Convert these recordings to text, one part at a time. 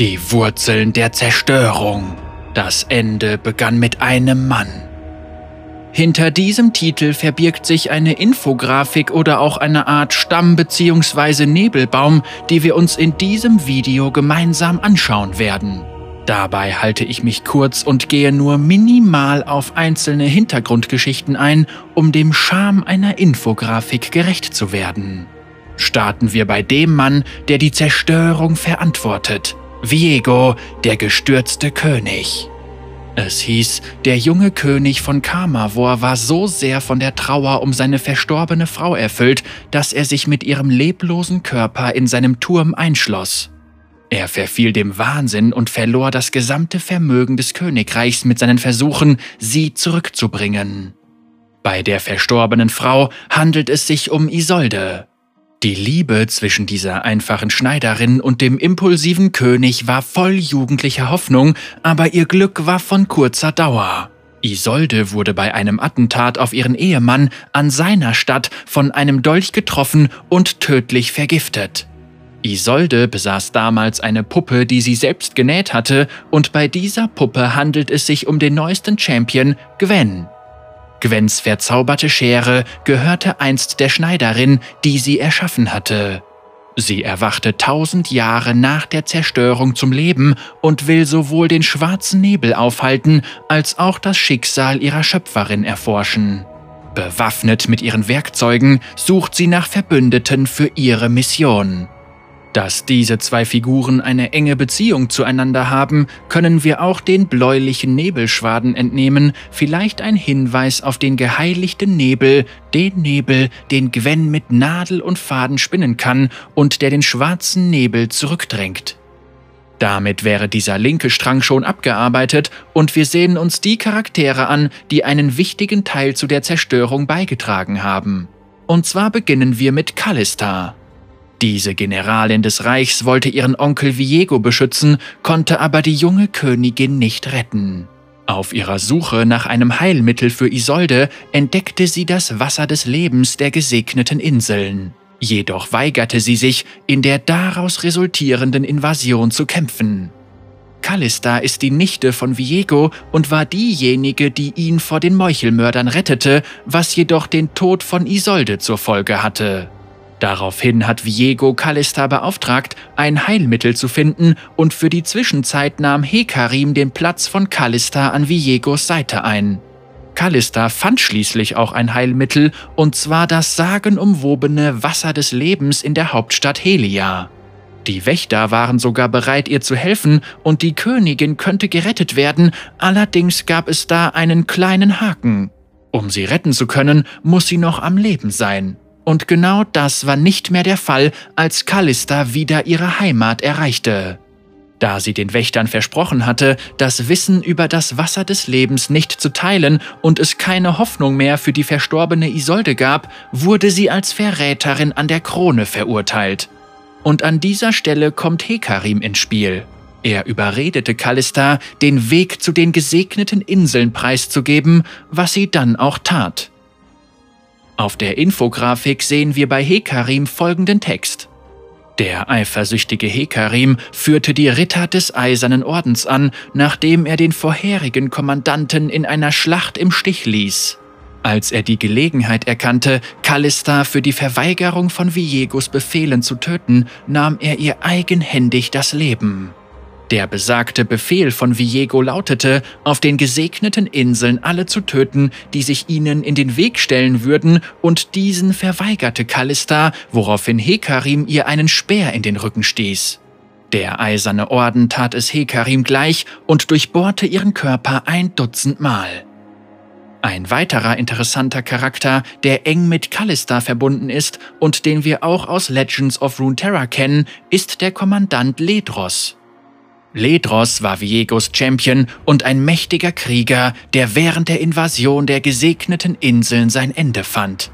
Die Wurzeln der Zerstörung. Das Ende begann mit einem Mann. Hinter diesem Titel verbirgt sich eine Infografik oder auch eine Art Stamm- bzw. Nebelbaum, die wir uns in diesem Video gemeinsam anschauen werden. Dabei halte ich mich kurz und gehe nur minimal auf einzelne Hintergrundgeschichten ein, um dem Charme einer Infografik gerecht zu werden. Starten wir bei dem Mann, der die Zerstörung verantwortet. Viego, der gestürzte König. Es hieß, der junge König von Kamavor war so sehr von der Trauer um seine verstorbene Frau erfüllt, dass er sich mit ihrem leblosen Körper in seinem Turm einschloss. Er verfiel dem Wahnsinn und verlor das gesamte Vermögen des Königreichs mit seinen Versuchen, sie zurückzubringen. Bei der verstorbenen Frau handelt es sich um Isolde, die Liebe zwischen dieser einfachen Schneiderin und dem impulsiven König war voll jugendlicher Hoffnung, aber ihr Glück war von kurzer Dauer. Isolde wurde bei einem Attentat auf ihren Ehemann an seiner Stadt von einem Dolch getroffen und tödlich vergiftet. Isolde besaß damals eine Puppe, die sie selbst genäht hatte, und bei dieser Puppe handelt es sich um den neuesten Champion, Gwen. Gwens verzauberte Schere gehörte einst der Schneiderin, die sie erschaffen hatte. Sie erwachte tausend Jahre nach der Zerstörung zum Leben und will sowohl den schwarzen Nebel aufhalten, als auch das Schicksal ihrer Schöpferin erforschen. Bewaffnet mit ihren Werkzeugen sucht sie nach Verbündeten für ihre Mission. Dass diese zwei Figuren eine enge Beziehung zueinander haben, können wir auch den bläulichen Nebelschwaden entnehmen, vielleicht ein Hinweis auf den geheiligten Nebel, den Nebel, den Gwen mit Nadel und Faden spinnen kann und der den schwarzen Nebel zurückdrängt. Damit wäre dieser linke Strang schon abgearbeitet und wir sehen uns die Charaktere an, die einen wichtigen Teil zu der Zerstörung beigetragen haben. Und zwar beginnen wir mit Callista. Diese Generalin des Reichs wollte ihren Onkel Viego beschützen, konnte aber die junge Königin nicht retten. Auf ihrer Suche nach einem Heilmittel für Isolde entdeckte sie das Wasser des Lebens der gesegneten Inseln. Jedoch weigerte sie sich, in der daraus resultierenden Invasion zu kämpfen. Callista ist die Nichte von Viego und war diejenige, die ihn vor den Meuchelmördern rettete, was jedoch den Tod von Isolde zur Folge hatte. Daraufhin hat Viego Callista beauftragt, ein Heilmittel zu finden und für die Zwischenzeit nahm Hekarim den Platz von Callista an Viegos Seite ein. Callista fand schließlich auch ein Heilmittel, und zwar das sagenumwobene Wasser des Lebens in der Hauptstadt Helia. Die Wächter waren sogar bereit, ihr zu helfen, und die Königin könnte gerettet werden, allerdings gab es da einen kleinen Haken. Um sie retten zu können, muss sie noch am Leben sein. Und genau das war nicht mehr der Fall, als Callista wieder ihre Heimat erreichte. Da sie den Wächtern versprochen hatte, das Wissen über das Wasser des Lebens nicht zu teilen und es keine Hoffnung mehr für die verstorbene Isolde gab, wurde sie als Verräterin an der Krone verurteilt. Und an dieser Stelle kommt Hekarim ins Spiel. Er überredete Callista, den Weg zu den gesegneten Inseln preiszugeben, was sie dann auch tat. Auf der Infografik sehen wir bei Hekarim folgenden Text. Der eifersüchtige Hekarim führte die Ritter des Eisernen Ordens an, nachdem er den vorherigen Kommandanten in einer Schlacht im Stich ließ. Als er die Gelegenheit erkannte, Callista für die Verweigerung von Viegos Befehlen zu töten, nahm er ihr eigenhändig das Leben. Der besagte Befehl von Viego lautete, auf den gesegneten Inseln alle zu töten, die sich ihnen in den Weg stellen würden, und diesen verweigerte Callista, woraufhin Hekarim ihr einen Speer in den Rücken stieß. Der eiserne Orden tat es Hekarim gleich und durchbohrte ihren Körper ein Dutzend Mal. Ein weiterer interessanter Charakter, der eng mit Callista verbunden ist und den wir auch aus Legends of Runeterra kennen, ist der Kommandant Ledros. Ledros war Viegos Champion und ein mächtiger Krieger, der während der Invasion der gesegneten Inseln sein Ende fand.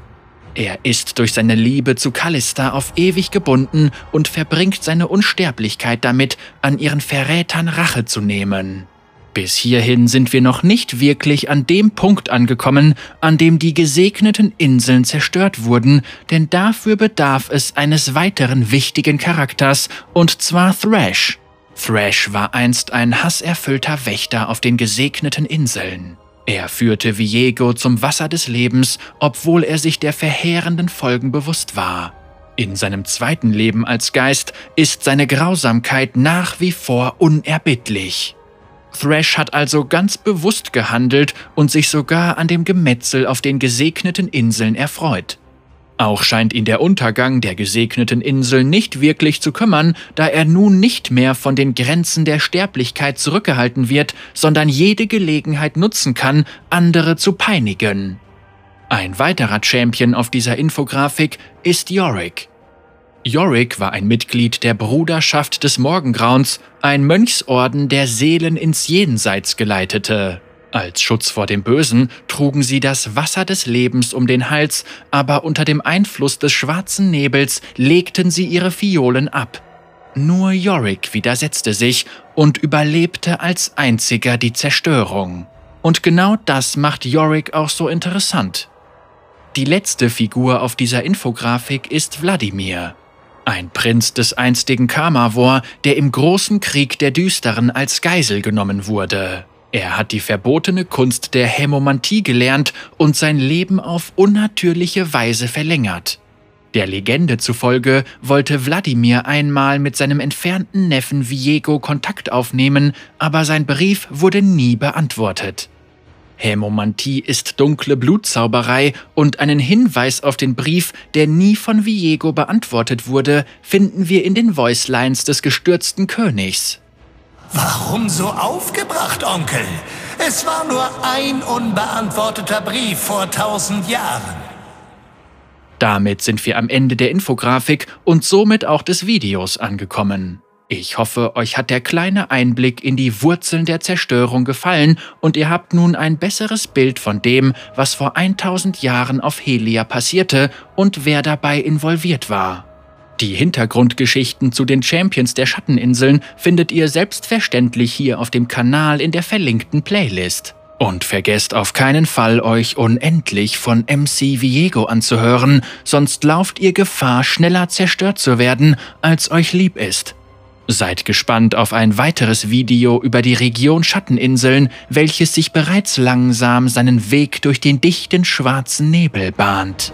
Er ist durch seine Liebe zu Callista auf ewig gebunden und verbringt seine Unsterblichkeit damit, an ihren Verrätern Rache zu nehmen. Bis hierhin sind wir noch nicht wirklich an dem Punkt angekommen, an dem die gesegneten Inseln zerstört wurden, denn dafür bedarf es eines weiteren wichtigen Charakters, und zwar Thrash. Thrash war einst ein hasserfüllter Wächter auf den gesegneten Inseln. Er führte Viego zum Wasser des Lebens, obwohl er sich der verheerenden Folgen bewusst war. In seinem zweiten Leben als Geist ist seine Grausamkeit nach wie vor unerbittlich. Thrash hat also ganz bewusst gehandelt und sich sogar an dem Gemetzel auf den gesegneten Inseln erfreut. Auch scheint ihn der Untergang der gesegneten Insel nicht wirklich zu kümmern, da er nun nicht mehr von den Grenzen der Sterblichkeit zurückgehalten wird, sondern jede Gelegenheit nutzen kann, andere zu peinigen. Ein weiterer Champion auf dieser Infografik ist Yorick. Yorick war ein Mitglied der Bruderschaft des Morgengrauens, ein Mönchsorden, der Seelen ins Jenseits geleitete. Als Schutz vor dem Bösen trugen sie das Wasser des Lebens um den Hals, aber unter dem Einfluss des schwarzen Nebels legten sie ihre Fiolen ab. Nur Yorick widersetzte sich und überlebte als einziger die Zerstörung. Und genau das macht Yorick auch so interessant. Die letzte Figur auf dieser Infografik ist Wladimir, ein Prinz des einstigen Kamavor, der im großen Krieg der Düsteren als Geisel genommen wurde. Er hat die verbotene Kunst der Hämomantie gelernt und sein Leben auf unnatürliche Weise verlängert. Der Legende zufolge wollte Wladimir einmal mit seinem entfernten Neffen Viego Kontakt aufnehmen, aber sein Brief wurde nie beantwortet. Hämomantie ist dunkle Blutzauberei und einen Hinweis auf den Brief, der nie von Viego beantwortet wurde, finden wir in den Voicelines des gestürzten Königs. Warum so aufgebracht, Onkel? Es war nur ein unbeantworteter Brief vor tausend Jahren. Damit sind wir am Ende der Infografik und somit auch des Videos angekommen. Ich hoffe, euch hat der kleine Einblick in die Wurzeln der Zerstörung gefallen und ihr habt nun ein besseres Bild von dem, was vor 1000 Jahren auf Helia passierte und wer dabei involviert war. Die Hintergrundgeschichten zu den Champions der Schatteninseln findet ihr selbstverständlich hier auf dem Kanal in der verlinkten Playlist. Und vergesst auf keinen Fall, euch unendlich von MC Viego anzuhören, sonst lauft ihr Gefahr, schneller zerstört zu werden, als euch lieb ist. Seid gespannt auf ein weiteres Video über die Region Schatteninseln, welches sich bereits langsam seinen Weg durch den dichten schwarzen Nebel bahnt.